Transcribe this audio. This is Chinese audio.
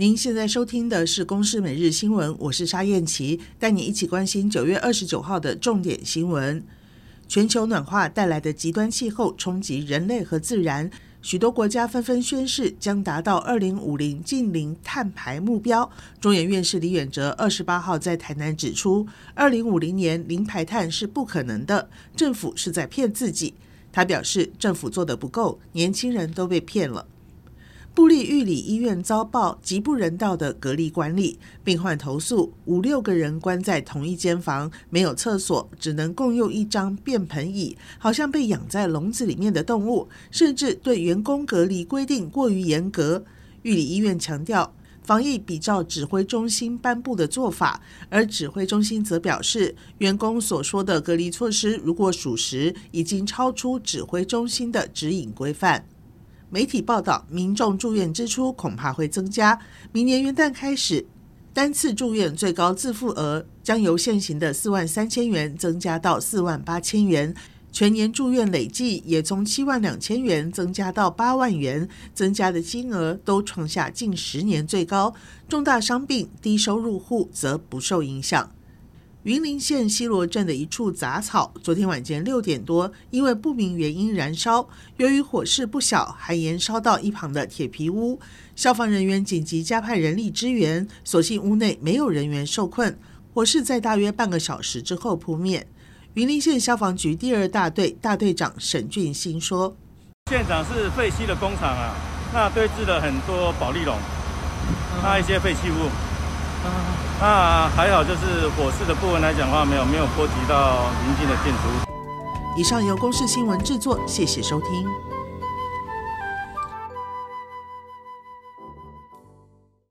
您现在收听的是《公视每日新闻》，我是沙燕琪，带你一起关心九月二十九号的重点新闻。全球暖化带来的极端气候冲击人类和自然，许多国家纷纷宣誓将达到二零五零净零碳排目标。中研院士李远哲二十八号在台南指出，二零五零年零排碳是不可能的，政府是在骗自己。他表示，政府做得不够，年轻人都被骗了。部立玉里医院遭报极不人道的隔离管理，病患投诉五六个人关在同一间房，没有厕所，只能共用一张便盆椅，好像被养在笼子里面的动物，甚至对员工隔离规定过于严格。玉里医院强调，防疫比照指挥中心颁布的做法，而指挥中心则表示，员工所说的隔离措施如果属实，已经超出指挥中心的指引规范。媒体报道，民众住院支出恐怕会增加。明年元旦开始，单次住院最高自付额将由现行的四万三千元增加到四万八千元，全年住院累计也从七万两千元增加到八万元，增加的金额都创下近十年最高。重大伤病、低收入户则不受影响。云林县西螺镇的一处杂草，昨天晚间六点多，因为不明原因燃烧。由于火势不小，还延烧到一旁的铁皮屋。消防人员紧急加派人力支援，所幸屋内没有人员受困。火势在大约半个小时之后扑灭。云林县消防局第二大队大队长沈俊兴说：“现场是废弃的工厂啊，那堆置了很多保丽龙，那一些废弃物。”那还好，就是火势的部分来讲的话，没有没有波及到邻近的建筑物。以上由公视新闻制作，谢谢收听。